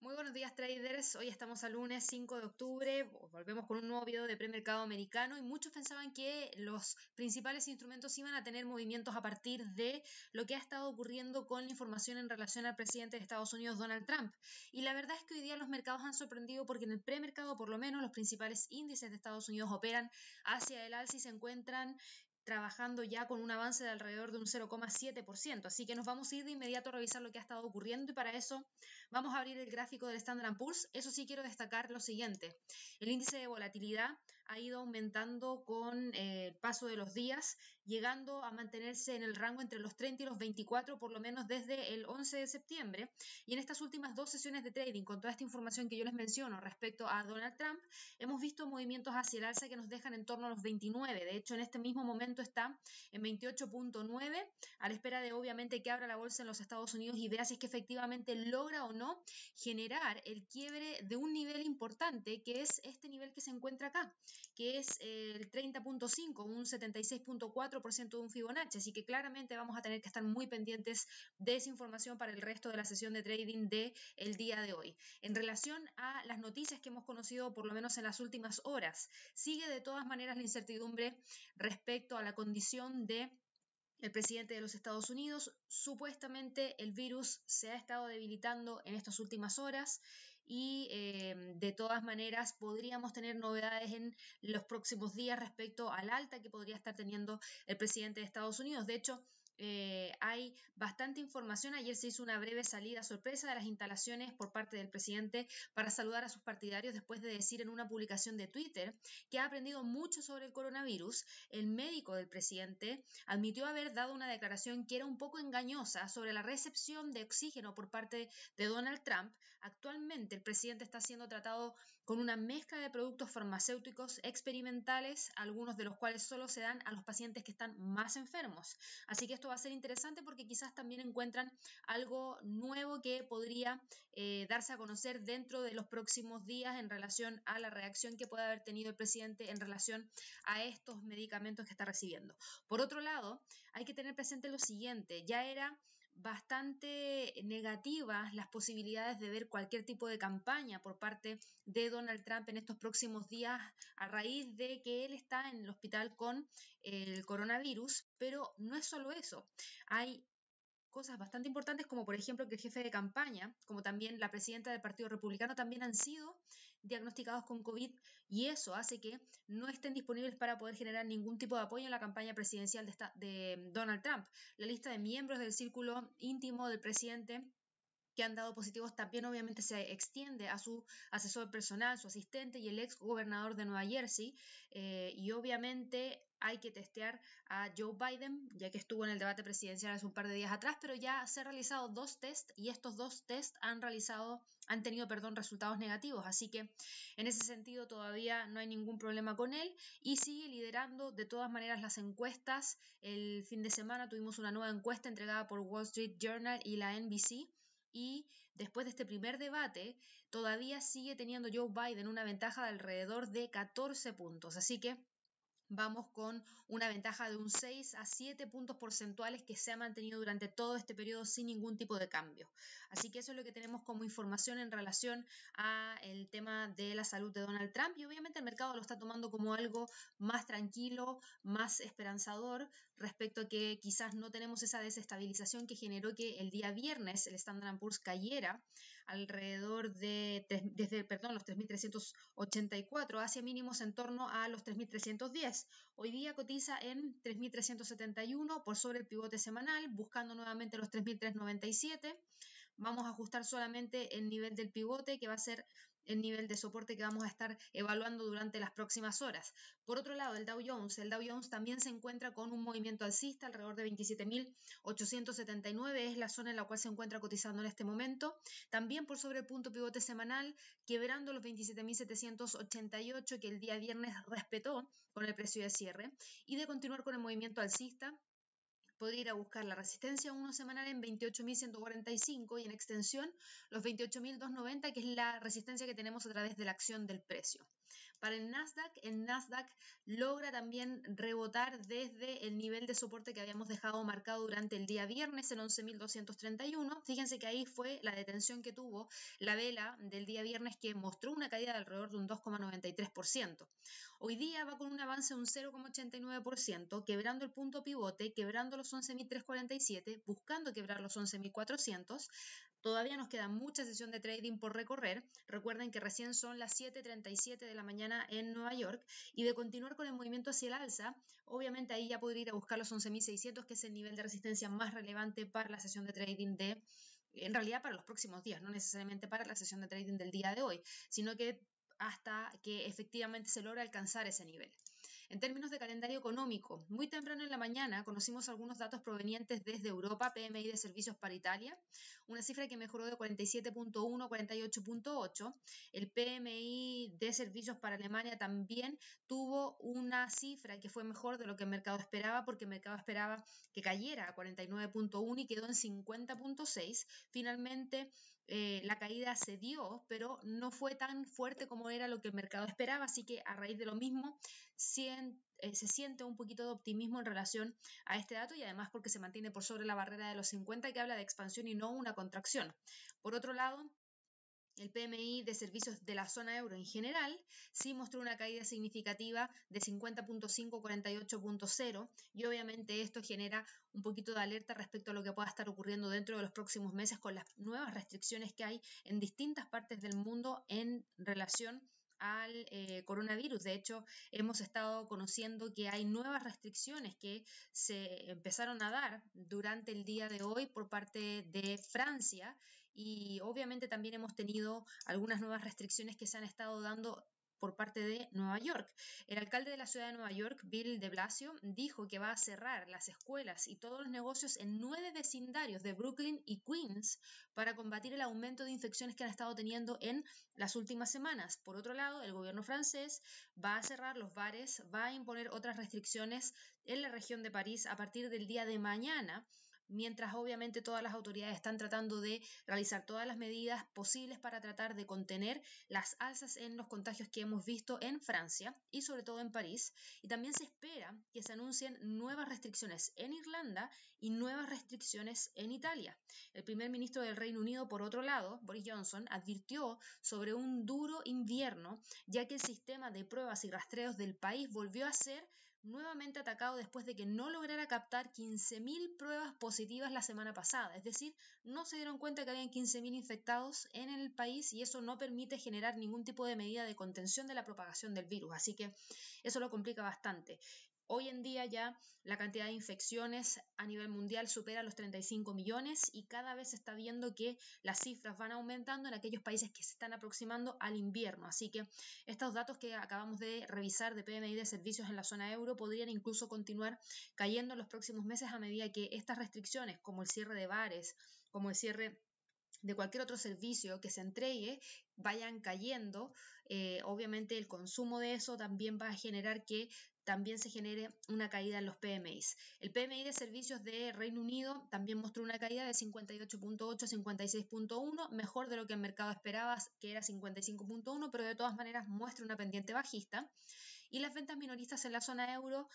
Muy buenos días traders, hoy estamos al lunes 5 de octubre, volvemos con un nuevo video de premercado americano y muchos pensaban que los principales instrumentos iban a tener movimientos a partir de lo que ha estado ocurriendo con la información en relación al presidente de Estados Unidos Donald Trump. Y la verdad es que hoy día los mercados han sorprendido porque en el premercado por lo menos los principales índices de Estados Unidos operan hacia el alza y se encuentran trabajando ya con un avance de alrededor de un 0,7%. Así que nos vamos a ir de inmediato a revisar lo que ha estado ocurriendo y para eso vamos a abrir el gráfico del Standard Poor's. Eso sí quiero destacar lo siguiente. El índice de volatilidad ha ido aumentando con eh, el paso de los días, llegando a mantenerse en el rango entre los 30 y los 24, por lo menos desde el 11 de septiembre. Y en estas últimas dos sesiones de trading, con toda esta información que yo les menciono respecto a Donald Trump, hemos visto movimientos hacia el alza que nos dejan en torno a los 29. De hecho, en este mismo momento está en 28.9, a la espera de obviamente que abra la bolsa en los Estados Unidos y vea si es que efectivamente logra o no generar el quiebre de un nivel importante, que es este nivel que se encuentra acá, que es el 30.5, un 76.4% de un Fibonacci. Así que claramente vamos a tener que estar muy pendientes de esa información para el resto de la sesión de trading de el día de hoy. En relación a las noticias que hemos conocido por lo menos en las últimas horas, sigue de todas maneras la incertidumbre respecto a la condición de el presidente de los Estados Unidos. Supuestamente el virus se ha estado debilitando en estas últimas horas y eh, de todas maneras podríamos tener novedades en los próximos días respecto al alta que podría estar teniendo el presidente de Estados Unidos. De hecho, eh, hay bastante información. Ayer se hizo una breve salida sorpresa de las instalaciones por parte del presidente para saludar a sus partidarios después de decir en una publicación de Twitter que ha aprendido mucho sobre el coronavirus. El médico del presidente admitió haber dado una declaración que era un poco engañosa sobre la recepción de oxígeno por parte de Donald Trump. Actualmente el presidente está siendo tratado con una mezcla de productos farmacéuticos experimentales, algunos de los cuales solo se dan a los pacientes que están más enfermos. Así que esto va a ser interesante porque quizás también encuentran algo nuevo que podría eh, darse a conocer dentro de los próximos días en relación a la reacción que puede haber tenido el presidente en relación a estos medicamentos que está recibiendo. Por otro lado, hay que tener presente lo siguiente, ya era bastante negativas las posibilidades de ver cualquier tipo de campaña por parte de Donald Trump en estos próximos días a raíz de que él está en el hospital con el coronavirus, pero no es solo eso. Hay cosas bastante importantes como por ejemplo que el jefe de campaña, como también la presidenta del Partido Republicano, también han sido diagnosticados con COVID y eso hace que no estén disponibles para poder generar ningún tipo de apoyo en la campaña presidencial de, de Donald Trump. La lista de miembros del círculo íntimo del presidente que han dado positivos también obviamente se extiende a su asesor personal, su asistente y el ex gobernador de Nueva Jersey. Eh, y obviamente hay que testear a Joe Biden, ya que estuvo en el debate presidencial hace un par de días atrás, pero ya se han realizado dos test y estos dos test han realizado, han tenido, perdón, resultados negativos. Así que en ese sentido todavía no hay ningún problema con él y sigue liderando de todas maneras las encuestas. El fin de semana tuvimos una nueva encuesta entregada por Wall Street Journal y la NBC y después de este primer debate todavía sigue teniendo Joe Biden una ventaja de alrededor de 14 puntos. Así que vamos con una ventaja de un 6 a 7 puntos porcentuales que se ha mantenido durante todo este periodo sin ningún tipo de cambio. Así que eso es lo que tenemos como información en relación a el tema de la salud de Donald Trump y obviamente el mercado lo está tomando como algo más tranquilo, más esperanzador respecto a que quizás no tenemos esa desestabilización que generó que el día viernes el Standard Poor's cayera alrededor de desde perdón, los 3384 hacia mínimos en torno a los 3310 Hoy día cotiza en 3.371 por sobre el pivote semanal, buscando nuevamente los 3.397. Vamos a ajustar solamente el nivel del pivote, que va a ser el nivel de soporte que vamos a estar evaluando durante las próximas horas. Por otro lado, el Dow Jones. El Dow Jones también se encuentra con un movimiento alcista alrededor de 27.879, es la zona en la cual se encuentra cotizando en este momento. También por sobre el punto pivote semanal, quebrando los 27.788 que el día viernes respetó con el precio de cierre. Y de continuar con el movimiento alcista, podría ir a buscar la resistencia 1 semanal en 28.145 y en extensión los 28.290, que es la resistencia que tenemos a través de la acción del precio. Para el Nasdaq, el Nasdaq logra también rebotar desde el nivel de soporte que habíamos dejado marcado durante el día viernes en 11.231. Fíjense que ahí fue la detención que tuvo la vela del día viernes que mostró una caída de alrededor de un 2,93%. Hoy día va con un avance de un 0,89%, quebrando el punto pivote, quebrando los 11.347, buscando quebrar los 11.400. Todavía nos queda mucha sesión de trading por recorrer. Recuerden que recién son las 7.37 de la mañana en Nueva York y de continuar con el movimiento hacia el alza, obviamente ahí ya podría ir a buscar los 11.600, que es el nivel de resistencia más relevante para la sesión de trading de en realidad para los próximos días, no necesariamente para la sesión de trading del día de hoy, sino que hasta que efectivamente se logra alcanzar ese nivel. En términos de calendario económico, muy temprano en la mañana conocimos algunos datos provenientes desde Europa, PMI de servicios para Italia, una cifra que mejoró de 47.1 a 48.8. El PMI de servicios para Alemania también tuvo una cifra que fue mejor de lo que el mercado esperaba, porque el mercado esperaba que cayera a 49.1 y quedó en 50.6. Finalmente, eh, la caída se dio, pero no fue tan fuerte como era lo que el mercado esperaba, así que a raíz de lo mismo eh, se siente un poquito de optimismo en relación a este dato y además porque se mantiene por sobre la barrera de los 50 que habla de expansión y no una contracción. Por otro lado, el PMI de servicios de la zona euro en general sí mostró una caída significativa de 50.5 a 48.0 y obviamente esto genera un poquito de alerta respecto a lo que pueda estar ocurriendo dentro de los próximos meses con las nuevas restricciones que hay en distintas partes del mundo en relación al eh, coronavirus. De hecho, hemos estado conociendo que hay nuevas restricciones que se empezaron a dar durante el día de hoy por parte de Francia y obviamente también hemos tenido algunas nuevas restricciones que se han estado dando por parte de Nueva York. El alcalde de la ciudad de Nueva York, Bill de Blasio, dijo que va a cerrar las escuelas y todos los negocios en nueve vecindarios de Brooklyn y Queens para combatir el aumento de infecciones que han estado teniendo en las últimas semanas. Por otro lado, el gobierno francés va a cerrar los bares, va a imponer otras restricciones en la región de París a partir del día de mañana mientras obviamente todas las autoridades están tratando de realizar todas las medidas posibles para tratar de contener las alzas en los contagios que hemos visto en Francia y sobre todo en París. Y también se espera que se anuncien nuevas restricciones en Irlanda y nuevas restricciones en Italia. El primer ministro del Reino Unido, por otro lado, Boris Johnson, advirtió sobre un duro invierno, ya que el sistema de pruebas y rastreos del país volvió a ser nuevamente atacado después de que no lograra captar 15.000 pruebas positivas la semana pasada. Es decir, no se dieron cuenta que habían 15.000 infectados en el país y eso no permite generar ningún tipo de medida de contención de la propagación del virus. Así que eso lo complica bastante. Hoy en día ya la cantidad de infecciones a nivel mundial supera los 35 millones y cada vez se está viendo que las cifras van aumentando en aquellos países que se están aproximando al invierno. Así que estos datos que acabamos de revisar de PMI de servicios en la zona euro podrían incluso continuar cayendo en los próximos meses a medida que estas restricciones, como el cierre de bares, como el cierre de cualquier otro servicio que se entregue vayan cayendo, eh, obviamente el consumo de eso también va a generar que también se genere una caída en los PMIs. El PMI de servicios de Reino Unido también mostró una caída de 58.8 a 56.1, mejor de lo que el mercado esperaba, que era 55.1, pero de todas maneras muestra una pendiente bajista. Y las ventas minoristas en la zona euro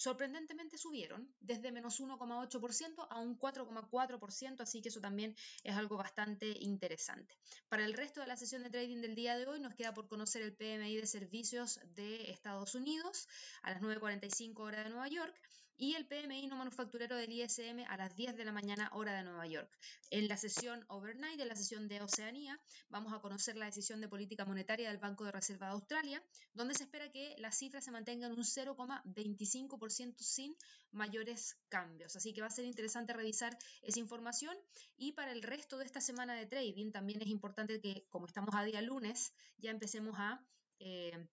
sorprendentemente subieron desde menos 1,8% a un 4,4%, así que eso también es algo bastante interesante. Para el resto de la sesión de trading del día de hoy nos queda por conocer el PMI de servicios de Estados Unidos a las 9.45 hora de Nueva York y el PMI no manufacturero del ISM a las 10 de la mañana hora de Nueva York. En la sesión overnight, en la sesión de Oceanía, vamos a conocer la decisión de política monetaria del Banco de Reserva de Australia, donde se espera que las cifras se mantengan un 0,25% sin mayores cambios. Así que va a ser interesante revisar esa información y para el resto de esta semana de trading también es importante que como estamos a día lunes ya empecemos a... Eh,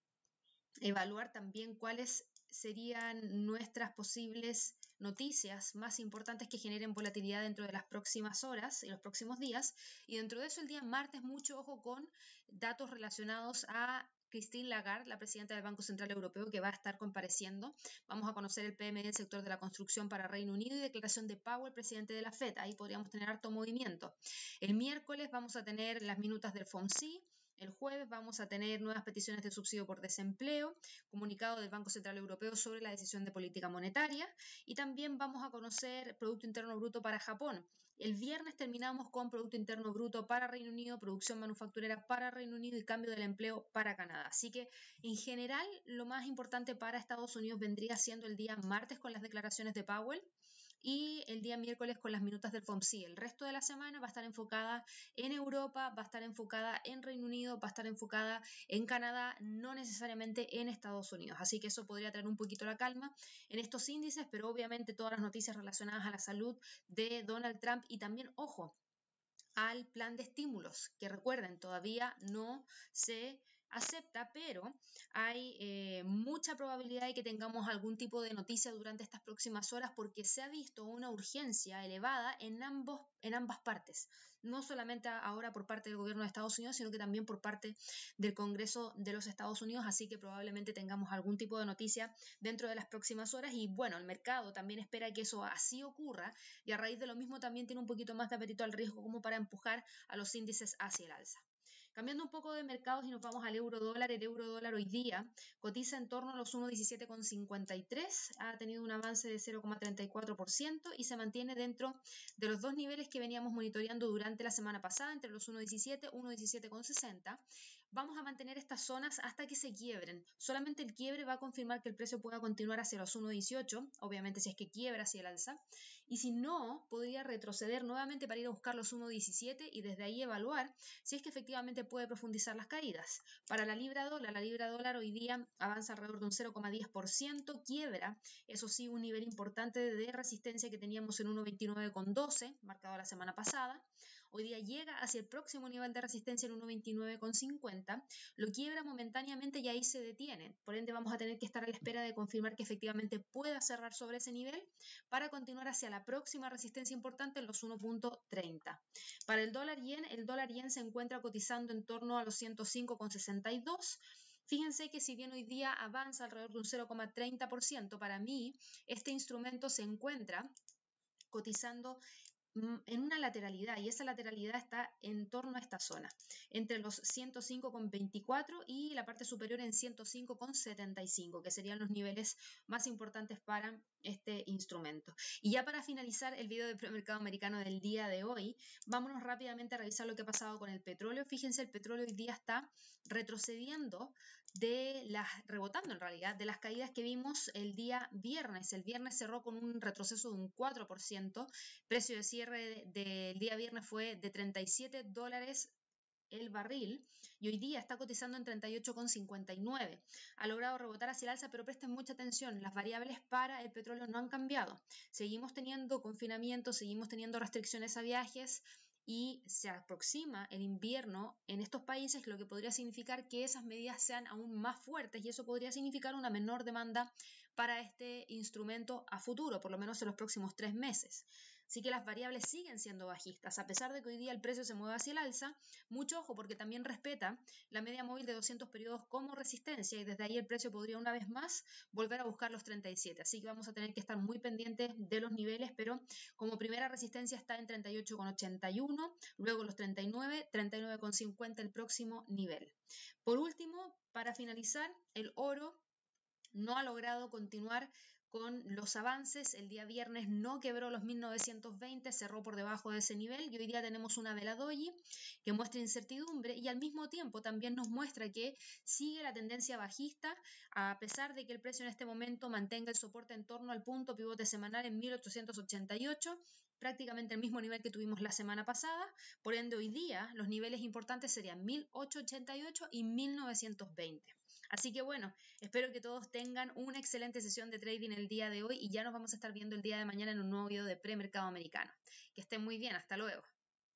evaluar también cuáles serían nuestras posibles noticias más importantes que generen volatilidad dentro de las próximas horas y los próximos días. Y dentro de eso, el día martes, mucho ojo con datos relacionados a Christine Lagarde, la presidenta del Banco Central Europeo, que va a estar compareciendo. Vamos a conocer el PMI del sector de la construcción para Reino Unido y declaración de Powell, presidente de la FED. Ahí podríamos tener harto movimiento. El miércoles vamos a tener las minutas del FOMC, el jueves vamos a tener nuevas peticiones de subsidio por desempleo, comunicado del Banco Central Europeo sobre la decisión de política monetaria y también vamos a conocer Producto Interno Bruto para Japón. El viernes terminamos con Producto Interno Bruto para Reino Unido, producción manufacturera para Reino Unido y cambio del empleo para Canadá. Así que en general lo más importante para Estados Unidos vendría siendo el día martes con las declaraciones de Powell y el día miércoles con las minutas del FOMC. El resto de la semana va a estar enfocada en Europa, va a estar enfocada en Reino Unido, va a estar enfocada en Canadá, no necesariamente en Estados Unidos. Así que eso podría traer un poquito la calma en estos índices, pero obviamente todas las noticias relacionadas a la salud de Donald Trump y también, ojo, al plan de estímulos, que recuerden, todavía no se acepta, pero hay eh, mucha probabilidad de que tengamos algún tipo de noticia durante estas próximas horas porque se ha visto una urgencia elevada en, ambos, en ambas partes, no solamente ahora por parte del gobierno de Estados Unidos, sino que también por parte del Congreso de los Estados Unidos, así que probablemente tengamos algún tipo de noticia dentro de las próximas horas y bueno, el mercado también espera que eso así ocurra y a raíz de lo mismo también tiene un poquito más de apetito al riesgo como para empujar a los índices hacia el alza. Cambiando un poco de mercados y nos vamos al euro dólar, el euro dólar hoy día cotiza en torno a los 1,17,53, ha tenido un avance de 0,34% y se mantiene dentro de los dos niveles que veníamos monitoreando durante la semana pasada, entre los 1,17 y 1,17,60 vamos a mantener estas zonas hasta que se quiebren. Solamente el quiebre va a confirmar que el precio pueda continuar hacia los 1.18, obviamente si es que quiebra hacia el alza, y si no, podría retroceder nuevamente para ir a buscar los 1.17 y desde ahí evaluar si es que efectivamente puede profundizar las caídas. Para la libra dólar, la libra dólar hoy día avanza alrededor de un 0,10%, quiebra, eso sí, un nivel importante de resistencia que teníamos en 1.29,12, marcado la semana pasada. Hoy día llega hacia el próximo nivel de resistencia en 1.29,50, lo quiebra momentáneamente y ahí se detiene. Por ende, vamos a tener que estar a la espera de confirmar que efectivamente pueda cerrar sobre ese nivel para continuar hacia la próxima resistencia importante en los 1.30. Para el dólar yen, el dólar yen se encuentra cotizando en torno a los 105,62. Fíjense que si bien hoy día avanza alrededor de un 0,30%, para mí este instrumento se encuentra cotizando en una lateralidad y esa lateralidad está en torno a esta zona, entre los 105,24 y la parte superior en 105,75, que serían los niveles más importantes para este instrumento. Y ya para finalizar el video del premercado americano del día de hoy, vámonos rápidamente a revisar lo que ha pasado con el petróleo. Fíjense, el petróleo hoy día está retrocediendo de las, rebotando en realidad, de las caídas que vimos el día viernes. El viernes cerró con un retroceso de un 4%, precio de cierre del día viernes fue de 37 dólares el barril y hoy día está cotizando en 38,59. Ha logrado rebotar hacia el alza, pero presten mucha atención, las variables para el petróleo no han cambiado. Seguimos teniendo confinamiento, seguimos teniendo restricciones a viajes, y se aproxima el invierno en estos países, lo que podría significar que esas medidas sean aún más fuertes y eso podría significar una menor demanda para este instrumento a futuro, por lo menos en los próximos tres meses. Así que las variables siguen siendo bajistas, a pesar de que hoy día el precio se mueve hacia el alza, mucho ojo porque también respeta la media móvil de 200 periodos como resistencia y desde ahí el precio podría una vez más volver a buscar los 37. Así que vamos a tener que estar muy pendientes de los niveles, pero como primera resistencia está en 38,81, luego los 39, 39,50 el próximo nivel. Por último, para finalizar, el oro no ha logrado continuar con los avances. El día viernes no quebró los 1920, cerró por debajo de ese nivel y hoy día tenemos una vela doji que muestra incertidumbre y al mismo tiempo también nos muestra que sigue la tendencia bajista a pesar de que el precio en este momento mantenga el soporte en torno al punto pivote semanal en 1888 prácticamente el mismo nivel que tuvimos la semana pasada, por ende hoy día los niveles importantes serían 1888 y 1920. Así que bueno, espero que todos tengan una excelente sesión de trading el día de hoy y ya nos vamos a estar viendo el día de mañana en un nuevo video de premercado americano. Que estén muy bien, hasta luego.